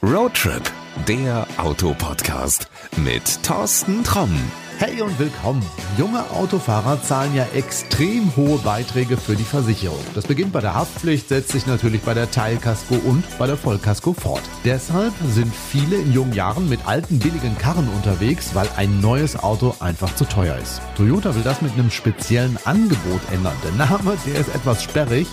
Roadtrip, der Autopodcast mit Thorsten Tromm. Hey und willkommen. Junge Autofahrer zahlen ja extrem hohe Beiträge für die Versicherung. Das beginnt bei der Haftpflicht, setzt sich natürlich bei der Teilkasko und bei der Vollkasko fort. Deshalb sind viele in jungen Jahren mit alten billigen Karren unterwegs, weil ein neues Auto einfach zu teuer ist. Toyota will das mit einem speziellen Angebot ändern. Der Name, der ist etwas sperrig.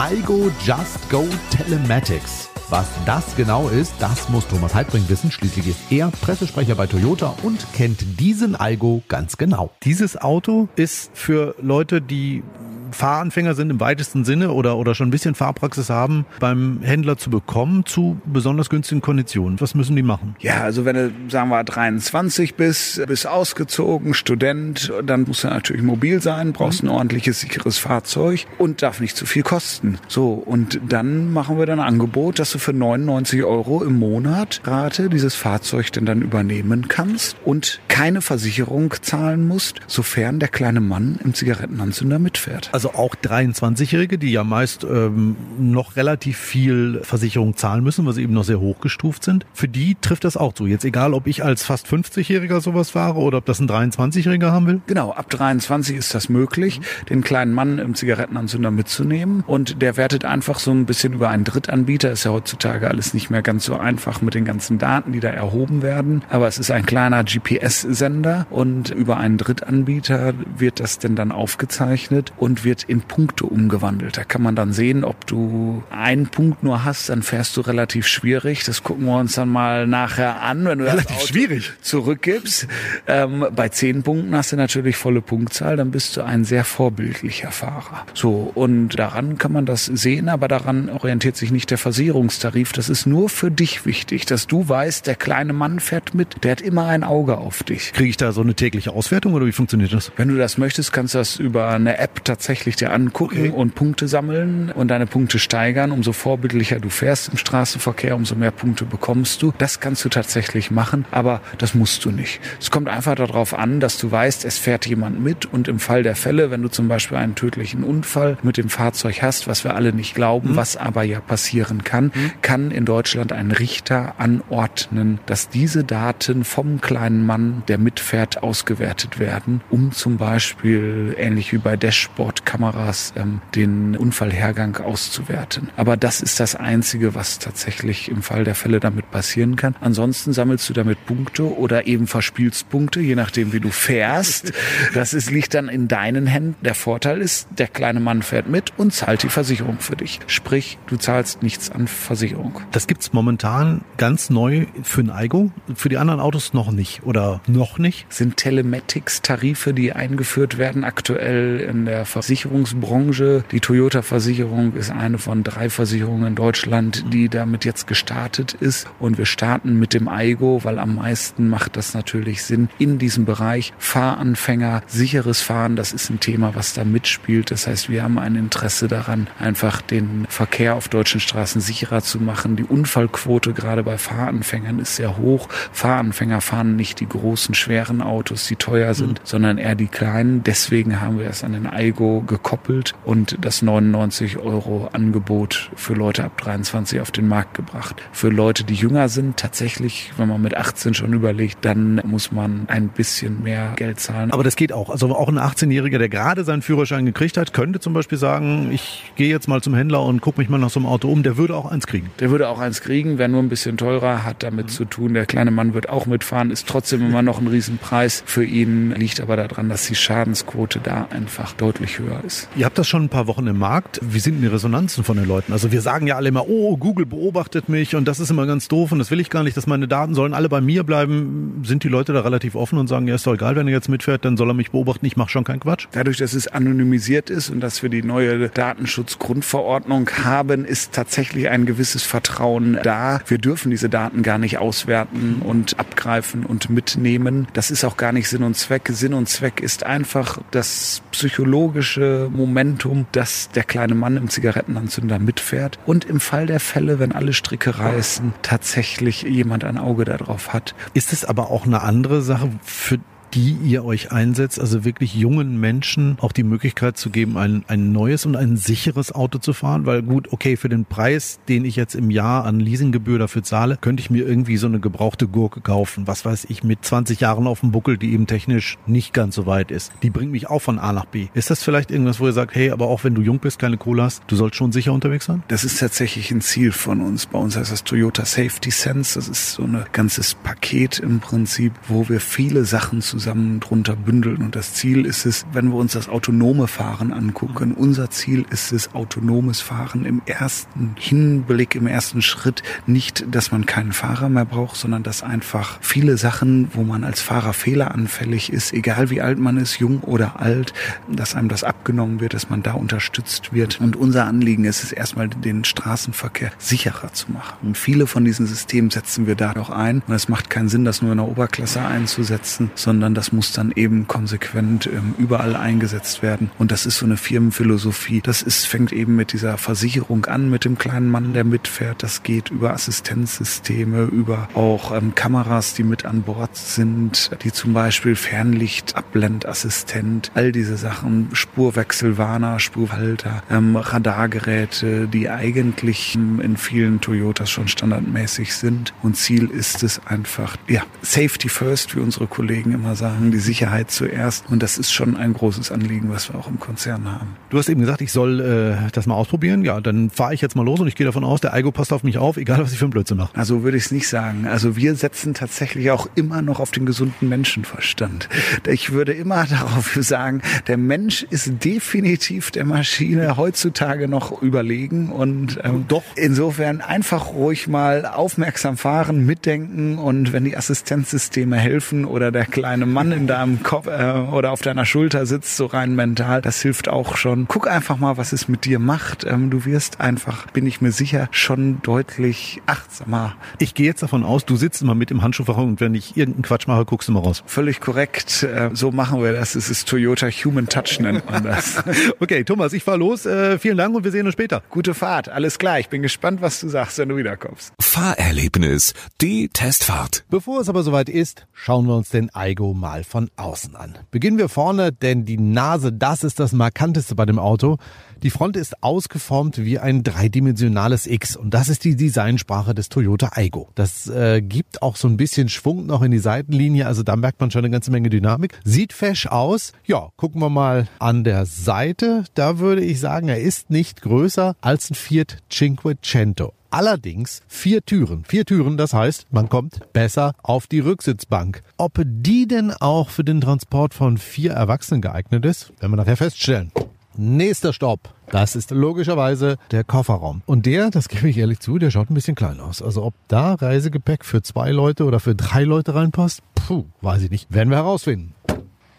iGo Just Go Telematics. Was das genau ist, das muss Thomas Heidbring wissen. Schließlich ist er Pressesprecher bei Toyota und kennt diesen Algo ganz genau. Dieses Auto ist für Leute, die Fahranfänger sind im weitesten Sinne oder, oder schon ein bisschen Fahrpraxis haben, beim Händler zu bekommen zu besonders günstigen Konditionen. Was müssen die machen? Ja, also wenn du, sagen wir, 23 bist, bist ausgezogen, Student, dann musst du natürlich mobil sein, brauchst ein ordentliches, sicheres Fahrzeug und darf nicht zu viel kosten. So, und dann machen wir dann ein Angebot, dass du für 99 Euro im Monat Rate dieses Fahrzeug denn dann übernehmen kannst und keine Versicherung zahlen musst, sofern der kleine Mann im Zigarettenanzünder mitfährt. Also auch 23-Jährige, die ja meist ähm, noch relativ viel Versicherung zahlen müssen, weil sie eben noch sehr hochgestuft sind. Für die trifft das auch zu. Jetzt egal, ob ich als fast 50-Jähriger sowas fahre oder ob das ein 23-Jähriger haben will. Genau, ab 23 ist das möglich, mhm. den kleinen Mann im Zigarettenanzünder mitzunehmen. Und der wertet einfach so ein bisschen über einen Drittanbieter. Ist ja heutzutage alles nicht mehr ganz so einfach mit den ganzen Daten, die da erhoben werden. Aber es ist ein kleiner GPS-Sender und über einen Drittanbieter wird das denn dann aufgezeichnet und wird in Punkte umgewandelt. Da kann man dann sehen, ob du einen Punkt nur hast, dann fährst du relativ schwierig. Das gucken wir uns dann mal nachher an, wenn du relativ das Auto schwierig. zurückgibst. Ähm, bei zehn Punkten hast du natürlich volle Punktzahl, dann bist du ein sehr vorbildlicher Fahrer. So, und daran kann man das sehen, aber daran orientiert sich nicht der Versicherungstarif. Das ist nur für dich wichtig, dass du weißt, der kleine Mann fährt mit, der hat immer ein Auge auf dich. Kriege ich da so eine tägliche Auswertung oder wie funktioniert das? Wenn du das möchtest, kannst du das über eine App tatsächlich tatsächlich dir angucken okay. und Punkte sammeln und deine Punkte steigern. Umso vorbildlicher du fährst im Straßenverkehr, umso mehr Punkte bekommst du. Das kannst du tatsächlich machen, aber das musst du nicht. Es kommt einfach darauf an, dass du weißt, es fährt jemand mit und im Fall der Fälle, wenn du zum Beispiel einen tödlichen Unfall mit dem Fahrzeug hast, was wir alle nicht glauben, mhm. was aber ja passieren kann, mhm. kann in Deutschland ein Richter anordnen, dass diese Daten vom kleinen Mann, der mitfährt, ausgewertet werden, um zum Beispiel ähnlich wie bei Dashboard Kameras ähm, den Unfallhergang auszuwerten. Aber das ist das Einzige, was tatsächlich im Fall der Fälle damit passieren kann. Ansonsten sammelst du damit Punkte oder eben verspielst Punkte, je nachdem, wie du fährst. Das ist, liegt dann in deinen Händen. Der Vorteil ist, der kleine Mann fährt mit und zahlt die Versicherung für dich. Sprich, du zahlst nichts an Versicherung. Das gibt's momentan ganz neu für ein Aigo, für die anderen Autos noch nicht oder noch nicht? Sind Telematics-Tarife, die eingeführt werden aktuell in der Versicherung Versicherungsbranche. Die Toyota-Versicherung ist eine von drei Versicherungen in Deutschland, die damit jetzt gestartet ist. Und wir starten mit dem Aigo, weil am meisten macht das natürlich Sinn in diesem Bereich. Fahranfänger, sicheres Fahren, das ist ein Thema, was da mitspielt. Das heißt, wir haben ein Interesse daran, einfach den Verkehr auf deutschen Straßen sicherer zu machen. Die Unfallquote gerade bei Fahranfängern ist sehr hoch. Fahranfänger fahren nicht die großen, schweren Autos, die teuer sind, mhm. sondern eher die kleinen. Deswegen haben wir es an den Aigo gekoppelt und das 99 Euro Angebot für Leute ab 23 auf den Markt gebracht. Für Leute, die jünger sind, tatsächlich, wenn man mit 18 schon überlegt, dann muss man ein bisschen mehr Geld zahlen. Aber das geht auch. Also auch ein 18-Jähriger, der gerade seinen Führerschein gekriegt hat, könnte zum Beispiel sagen, ich gehe jetzt mal zum Händler und gucke mich mal nach so einem Auto um. Der würde auch eins kriegen. Der würde auch eins kriegen, wäre nur ein bisschen teurer, hat damit mhm. zu tun. Der kleine Mann wird auch mitfahren, ist trotzdem immer noch ein Riesenpreis für ihn, liegt aber daran, dass die Schadensquote da einfach deutlich höher ist. Ihr habt das schon ein paar Wochen im Markt. Wie sind die Resonanzen von den Leuten? Also wir sagen ja alle immer, oh, Google beobachtet mich und das ist immer ganz doof und das will ich gar nicht, dass meine Daten sollen alle bei mir bleiben. Sind die Leute da relativ offen und sagen, ja, ist doch egal, wenn er jetzt mitfährt, dann soll er mich beobachten, ich mache schon keinen Quatsch? Dadurch, dass es anonymisiert ist und dass wir die neue Datenschutzgrundverordnung haben, ist tatsächlich ein gewisses Vertrauen da. Wir dürfen diese Daten gar nicht auswerten und abgreifen und mitnehmen. Das ist auch gar nicht Sinn und Zweck. Sinn und Zweck ist einfach das psychologische Momentum, dass der kleine Mann im Zigarettenanzünder mitfährt und im Fall der Fälle, wenn alle Stricke reißen, tatsächlich jemand ein Auge darauf hat. Ist es aber auch eine andere Sache für die ihr euch einsetzt, also wirklich jungen Menschen auch die Möglichkeit zu geben, ein, ein neues und ein sicheres Auto zu fahren? Weil gut, okay, für den Preis, den ich jetzt im Jahr an Leasinggebühr dafür zahle, könnte ich mir irgendwie so eine gebrauchte Gurke kaufen, was weiß ich, mit 20 Jahren auf dem Buckel, die eben technisch nicht ganz so weit ist. Die bringt mich auch von A nach B. Ist das vielleicht irgendwas, wo ihr sagt, hey, aber auch wenn du jung bist, keine Kohle hast, du sollst schon sicher unterwegs sein? Das ist tatsächlich ein Ziel von uns. Bei uns heißt das Toyota Safety Sense. Das ist so ein ganzes Paket im Prinzip, wo wir viele Sachen zusammen drunter bündeln. Und das Ziel ist es, wenn wir uns das autonome Fahren angucken, unser Ziel ist es, autonomes Fahren im ersten Hinblick, im ersten Schritt nicht, dass man keinen Fahrer mehr braucht, sondern dass einfach viele Sachen, wo man als Fahrer fehleranfällig ist, egal wie alt man ist, jung oder alt, dass einem das abgenommen wird, dass man da unterstützt wird. Und unser Anliegen ist es erstmal, den Straßenverkehr sicherer zu machen. Und viele von diesen Systemen setzen wir da auch ein. Und es macht keinen Sinn, das nur in der Oberklasse einzusetzen, sondern das muss dann eben konsequent ähm, überall eingesetzt werden. Und das ist so eine Firmenphilosophie. Das ist, fängt eben mit dieser Versicherung an, mit dem kleinen Mann, der mitfährt. Das geht über Assistenzsysteme, über auch ähm, Kameras, die mit an Bord sind, die zum Beispiel Fernlicht, Abblendassistent, all diese Sachen, Spurwechselwarner, Spurhalter, ähm, Radargeräte, die eigentlich ähm, in vielen Toyotas schon standardmäßig sind. Und Ziel ist es einfach, ja, Safety first, wie unsere Kollegen immer sagen, die Sicherheit zuerst. Und das ist schon ein großes Anliegen, was wir auch im Konzern haben. Du hast eben gesagt, ich soll äh, das mal ausprobieren. Ja, dann fahre ich jetzt mal los und ich gehe davon aus, der Eigo passt auf mich auf, egal was ich für einen Blödsinn mache. Also würde ich es nicht sagen. Also wir setzen tatsächlich auch immer noch auf den gesunden Menschenverstand. Ich würde immer darauf sagen, der Mensch ist definitiv der Maschine heutzutage noch überlegen und ähm, doch insofern einfach ruhig mal aufmerksam fahren, mitdenken und wenn die Assistenzsysteme helfen oder der kleine Mann in deinem Kopf äh, oder auf deiner Schulter sitzt, so rein mental, das hilft auch schon. Guck einfach mal, was es mit dir macht. Ähm, du wirst einfach, bin ich mir sicher, schon deutlich achtsamer. Ich gehe jetzt davon aus, du sitzt mal mit im Handschuhfach und wenn ich irgendeinen Quatsch mache, guckst du mal raus. Völlig korrekt. Äh, so machen wir das. Es ist Toyota Human Touch nennt man das. okay, Thomas, ich fahr los. Äh, vielen Dank und wir sehen uns später. Gute Fahrt. Alles klar. Ich bin gespannt, was du sagst, wenn du wiederkommst. Fahrerlebnis. Die Testfahrt. Bevor es aber soweit ist, schauen wir uns den Aigo mal von außen an. Beginnen wir vorne, denn die Nase, das ist das Markanteste bei dem Auto. Die Front ist ausgeformt wie ein dreidimensionales X und das ist die Designsprache des Toyota Aigo. Das äh, gibt auch so ein bisschen Schwung noch in die Seitenlinie, also da merkt man schon eine ganze Menge Dynamik. Sieht fesch aus. Ja, gucken wir mal an der Seite. Da würde ich sagen, er ist nicht größer als ein Fiat Cinquecento. Allerdings vier Türen. Vier Türen, das heißt, man kommt besser auf die Rücksitzbank. Ob die denn auch für den Transport von vier Erwachsenen geeignet ist, werden wir nachher feststellen. Nächster Stopp. Das ist logischerweise der Kofferraum. Und der, das gebe ich ehrlich zu, der schaut ein bisschen klein aus. Also ob da Reisegepäck für zwei Leute oder für drei Leute reinpasst, puh, weiß ich nicht. Werden wir herausfinden.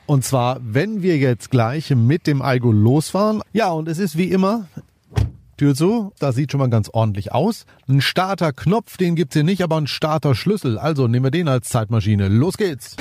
Und zwar, wenn wir jetzt gleich mit dem Aigo losfahren. Ja, und es ist wie immer, Tür zu, das sieht schon mal ganz ordentlich aus. Ein Starterknopf, den gibt's hier nicht, aber ein Starterschlüssel. Also nehmen wir den als Zeitmaschine. Los geht's.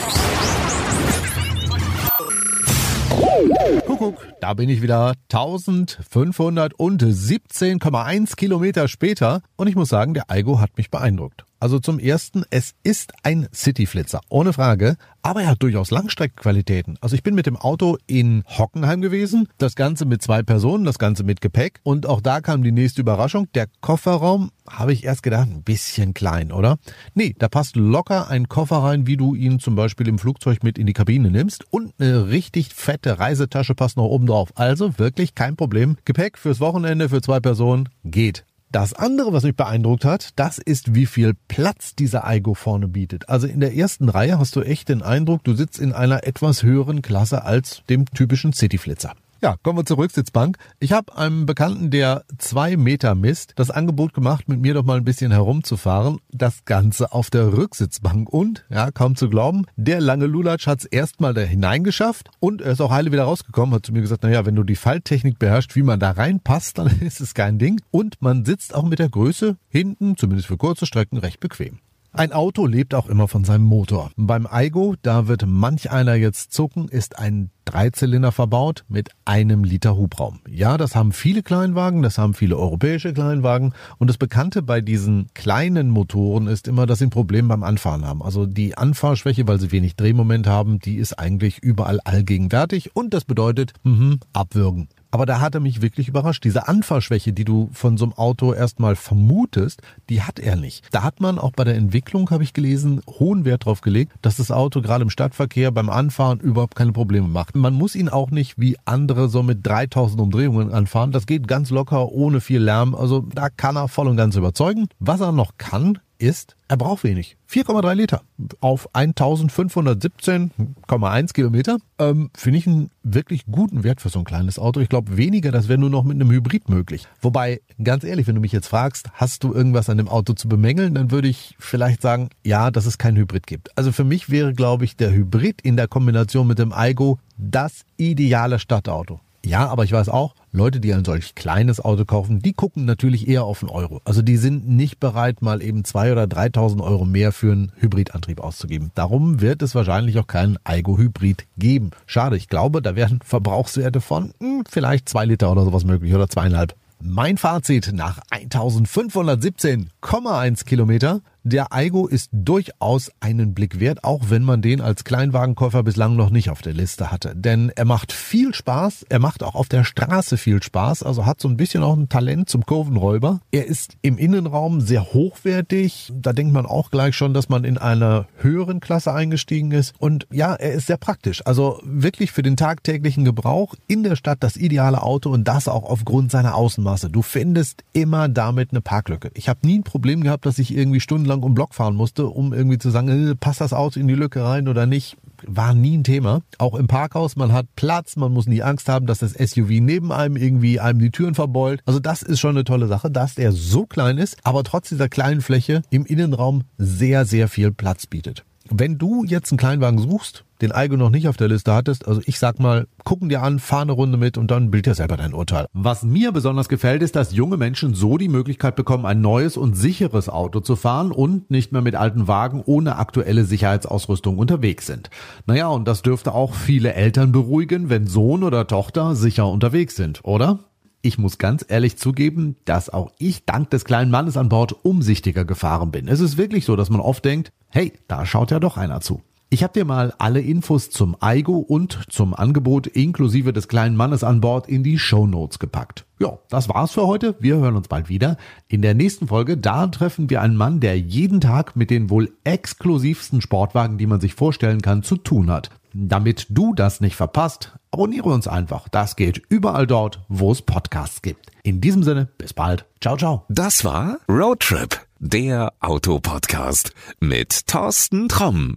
Kuckuck, da bin ich wieder 1517,1 Kilometer später und ich muss sagen, der Aigo hat mich beeindruckt. Also zum ersten, es ist ein Cityflitzer, ohne Frage, aber er hat durchaus Langstreckenqualitäten. Also ich bin mit dem Auto in Hockenheim gewesen, das Ganze mit zwei Personen, das Ganze mit Gepäck und auch da kam die nächste Überraschung. Der Kofferraum, habe ich erst gedacht, ein bisschen klein, oder? Nee, da passt locker ein Koffer rein, wie du ihn zum Beispiel im Flugzeug mit in die Kabine nimmst und eine richtig fette Reisetasche passt noch oben drauf. Also wirklich kein Problem. Gepäck fürs Wochenende für zwei Personen geht. Das andere, was mich beeindruckt hat, das ist, wie viel Platz dieser Aigo vorne bietet. Also in der ersten Reihe hast du echt den Eindruck, du sitzt in einer etwas höheren Klasse als dem typischen Cityflitzer. Ja, kommen wir zur Rücksitzbank. Ich habe einem Bekannten, der zwei Meter misst, das Angebot gemacht, mit mir doch mal ein bisschen herumzufahren. Das Ganze auf der Rücksitzbank. Und, ja, kaum zu glauben, der lange Lulatsch hat es erstmal da hineingeschafft und er ist auch heile wieder rausgekommen, hat zu mir gesagt, naja, wenn du die Falttechnik beherrschst, wie man da reinpasst, dann ist es kein Ding. Und man sitzt auch mit der Größe hinten, zumindest für kurze Strecken, recht bequem. Ein Auto lebt auch immer von seinem Motor. Beim Aigo, da wird manch einer jetzt zucken, ist ein Dreizylinder verbaut mit einem Liter Hubraum. Ja, das haben viele Kleinwagen, das haben viele europäische Kleinwagen. Und das Bekannte bei diesen kleinen Motoren ist immer, dass sie ein Problem beim Anfahren haben. Also die Anfahrschwäche, weil sie wenig Drehmoment haben, die ist eigentlich überall allgegenwärtig. Und das bedeutet, mh, abwürgen. Aber da hat er mich wirklich überrascht. Diese Anfahrschwäche, die du von so einem Auto erstmal vermutest, die hat er nicht. Da hat man auch bei der Entwicklung, habe ich gelesen, hohen Wert drauf gelegt, dass das Auto gerade im Stadtverkehr beim Anfahren überhaupt keine Probleme macht. Man muss ihn auch nicht wie andere so mit 3000 Umdrehungen anfahren. Das geht ganz locker, ohne viel Lärm. Also da kann er voll und ganz überzeugen. Was er noch kann, ist, er braucht wenig. 4,3 Liter auf 1517,1 Kilometer. Ähm, Finde ich einen wirklich guten Wert für so ein kleines Auto. Ich glaube, weniger, das wäre nur noch mit einem Hybrid möglich. Wobei, ganz ehrlich, wenn du mich jetzt fragst, hast du irgendwas an dem Auto zu bemängeln, dann würde ich vielleicht sagen, ja, dass es kein Hybrid gibt. Also für mich wäre, glaube ich, der Hybrid in der Kombination mit dem Aigo das ideale Stadtauto. Ja, aber ich weiß auch, Leute, die ein solch kleines Auto kaufen, die gucken natürlich eher auf einen Euro. Also die sind nicht bereit, mal eben zwei oder 3.000 Euro mehr für einen Hybridantrieb auszugeben. Darum wird es wahrscheinlich auch keinen Aigo Hybrid geben. Schade, ich glaube, da werden Verbrauchswerte von hm, vielleicht zwei Liter oder sowas möglich oder zweieinhalb. Mein Fazit nach 1517,1 Kilometer. Der Aigo ist durchaus einen Blick wert, auch wenn man den als Kleinwagenkäufer bislang noch nicht auf der Liste hatte. Denn er macht viel Spaß, er macht auch auf der Straße viel Spaß, also hat so ein bisschen auch ein Talent zum Kurvenräuber. Er ist im Innenraum sehr hochwertig, da denkt man auch gleich schon, dass man in einer höheren Klasse eingestiegen ist. Und ja, er ist sehr praktisch, also wirklich für den tagtäglichen Gebrauch in der Stadt das ideale Auto und das auch aufgrund seiner Außenmasse. Du findest immer damit eine Parklücke. Ich habe nie ein Problem gehabt, dass ich irgendwie stundenlang um Block fahren musste, um irgendwie zu sagen, äh, passt das Auto in die Lücke rein oder nicht. War nie ein Thema. Auch im Parkhaus, man hat Platz, man muss nie Angst haben, dass das SUV neben einem irgendwie einem die Türen verbeult. Also das ist schon eine tolle Sache, dass der so klein ist, aber trotz dieser kleinen Fläche im Innenraum sehr, sehr viel Platz bietet. Wenn du jetzt einen Kleinwagen suchst, den Aigo noch nicht auf der Liste hattest, also ich sag mal, gucken dir an, fahr eine Runde mit und dann bild dir selber dein Urteil. Was mir besonders gefällt, ist, dass junge Menschen so die Möglichkeit bekommen, ein neues und sicheres Auto zu fahren und nicht mehr mit alten Wagen ohne aktuelle Sicherheitsausrüstung unterwegs sind. Naja, und das dürfte auch viele Eltern beruhigen, wenn Sohn oder Tochter sicher unterwegs sind, oder? Ich muss ganz ehrlich zugeben, dass auch ich dank des kleinen Mannes an Bord umsichtiger gefahren bin. Es ist wirklich so, dass man oft denkt, hey, da schaut ja doch einer zu. Ich habe dir mal alle Infos zum Aigo und zum Angebot inklusive des kleinen Mannes an Bord in die Show Notes gepackt. Ja, das war's für heute. Wir hören uns bald wieder. In der nächsten Folge, da treffen wir einen Mann, der jeden Tag mit den wohl exklusivsten Sportwagen, die man sich vorstellen kann, zu tun hat. Damit du das nicht verpasst, abonniere uns einfach. Das geht überall dort, wo es Podcasts gibt. In diesem Sinne, bis bald. Ciao, ciao. Das war Roadtrip, der Autopodcast mit Thorsten Tromm.